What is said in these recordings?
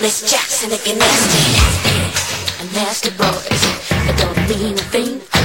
Miss Jackson if you're nasty. A nasty boy, I don't mean a thing.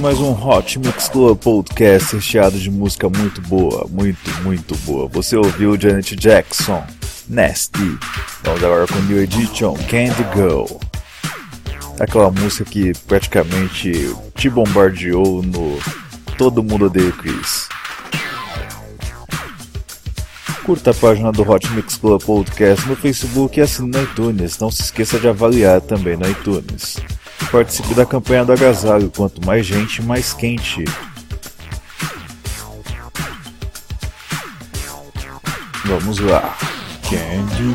começando mais um Hot Mix Club Podcast recheado de música muito boa, muito, muito boa. Você ouviu Janet Jackson, Nasty, vamos agora com New Edition, Candy Girl. Aquela música que praticamente te bombardeou no Todo Mundo Odeia Chris. Curta a página do Hot Mix Club Podcast no Facebook e assine no iTunes. Não se esqueça de avaliar também no iTunes participe da campanha do agasalho. Quanto mais gente, mais quente. Vamos lá. Candy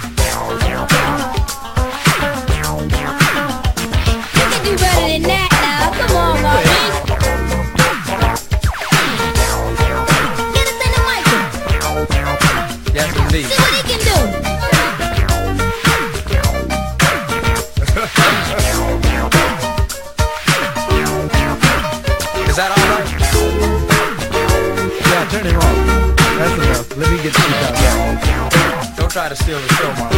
try to steal the show, my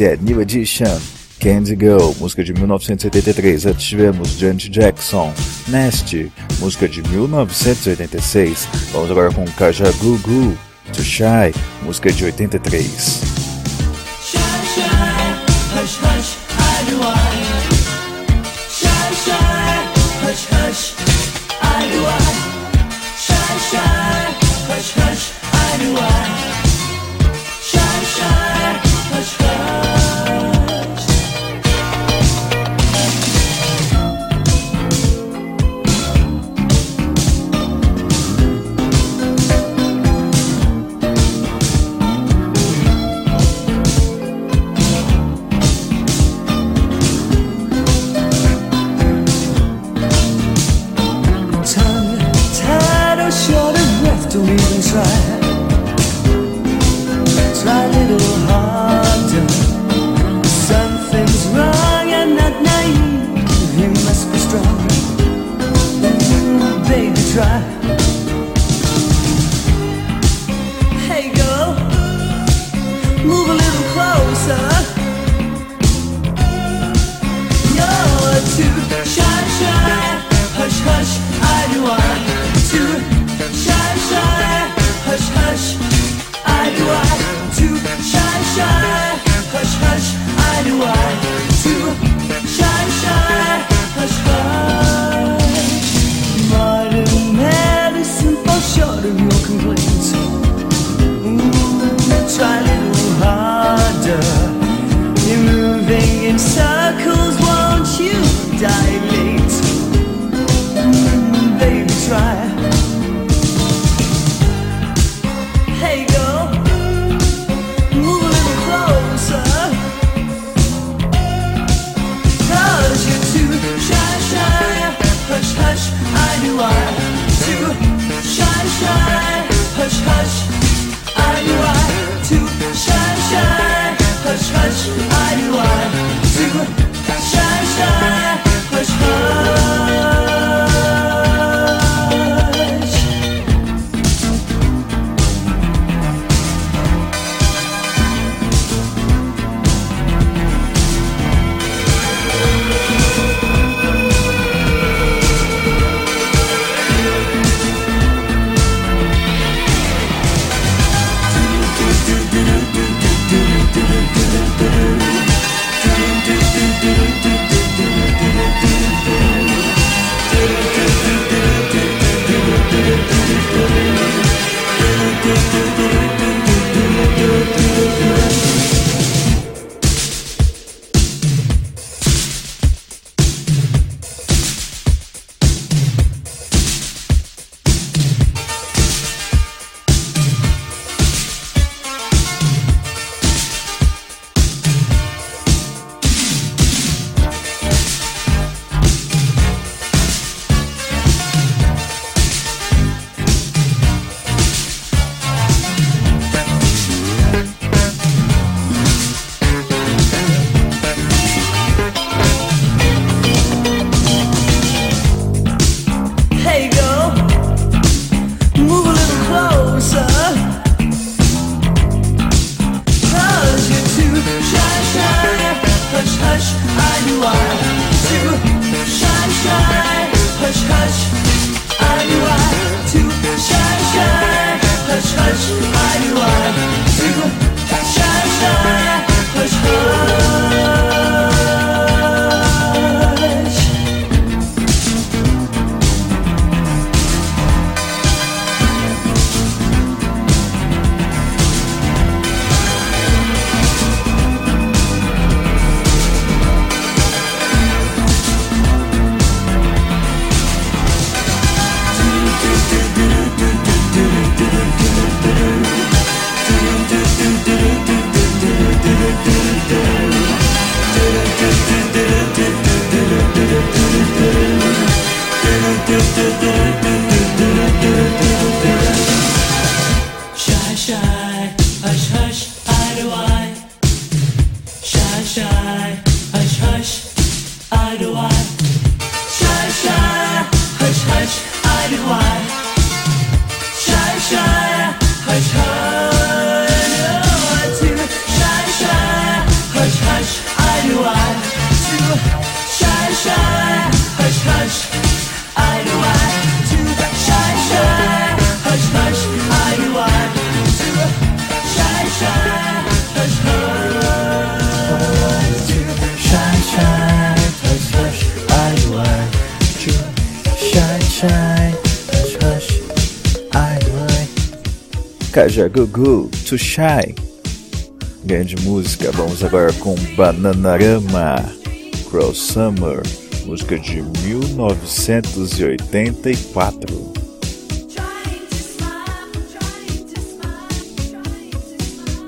É New Edition, Candy Girl, música de 1983. Antes tivemos Janet Jackson, Nasty, música de 1986. Vamos agora com Kaja Goo Goo, Too Shy, música de 83. try. hush, I do want to shine, shine. Hush, hush, I do want to shine, shine. Hush, hush, I do want to shine, shine. Hush, hush, I do want to shine, shine. Hush, hush, I do want. Kaja Gugu to shy. Grande música, vamos agora com Bananarama, Cruel Summer, música de 1984.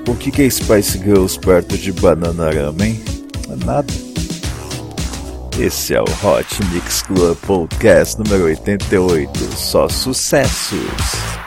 O que é Spice Girls perto de Bananarama, hein? Nada. Esse é o Hot Mix Club Podcast número 88, só sucessos.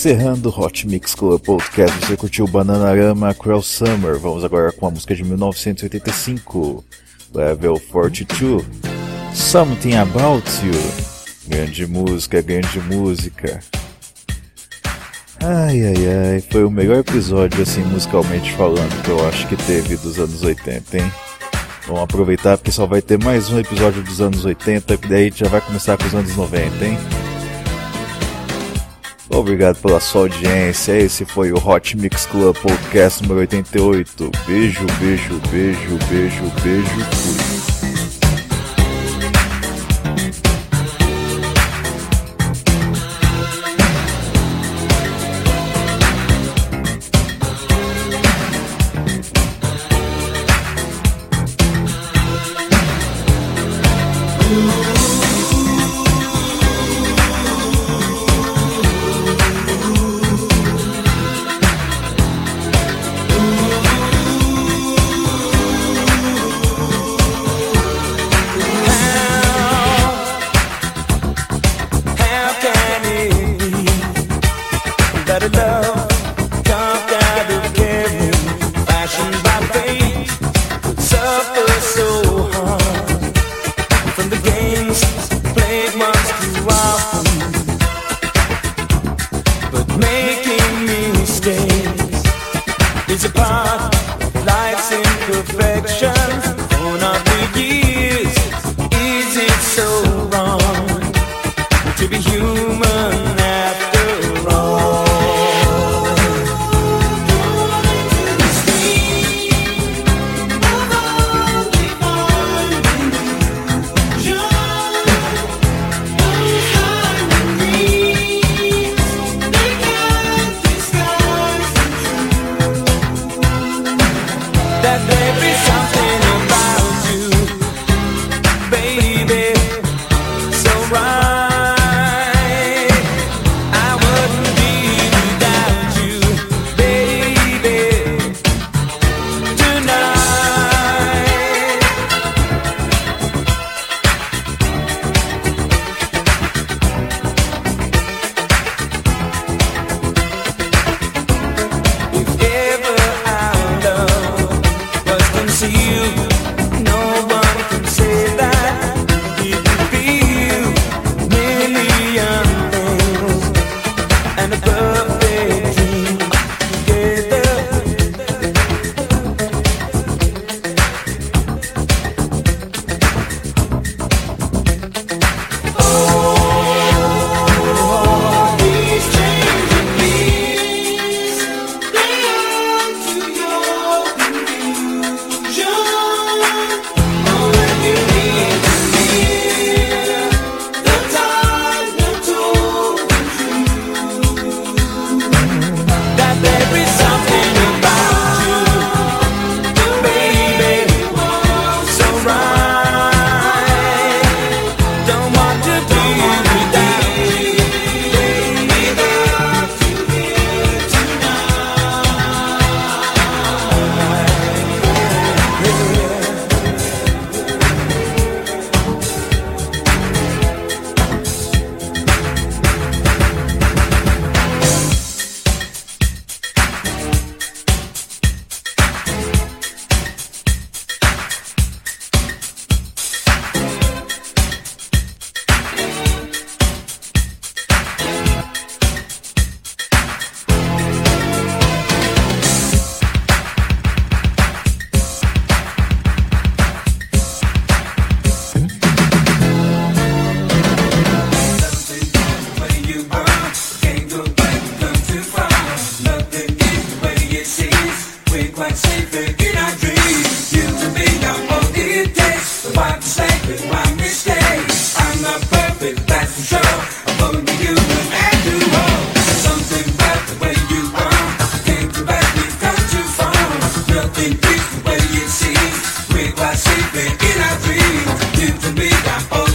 Encerrando o Hot Mix Club Podcast, você curtiu Bananarama Cruel Summer. Vamos agora com a música de 1985, Level 42, Something About You. Grande música, grande música. Ai, ai, ai, foi o melhor episódio, assim, musicalmente falando, que eu acho que teve dos anos 80, hein? Vamos aproveitar porque só vai ter mais um episódio dos anos 80, que daí a gente já vai começar com os anos 90, hein? Obrigado pela sua audiência. Esse foi o Hot Mix Club Podcast número 88. Beijo, beijo, beijo, beijo, beijo. and above. vida.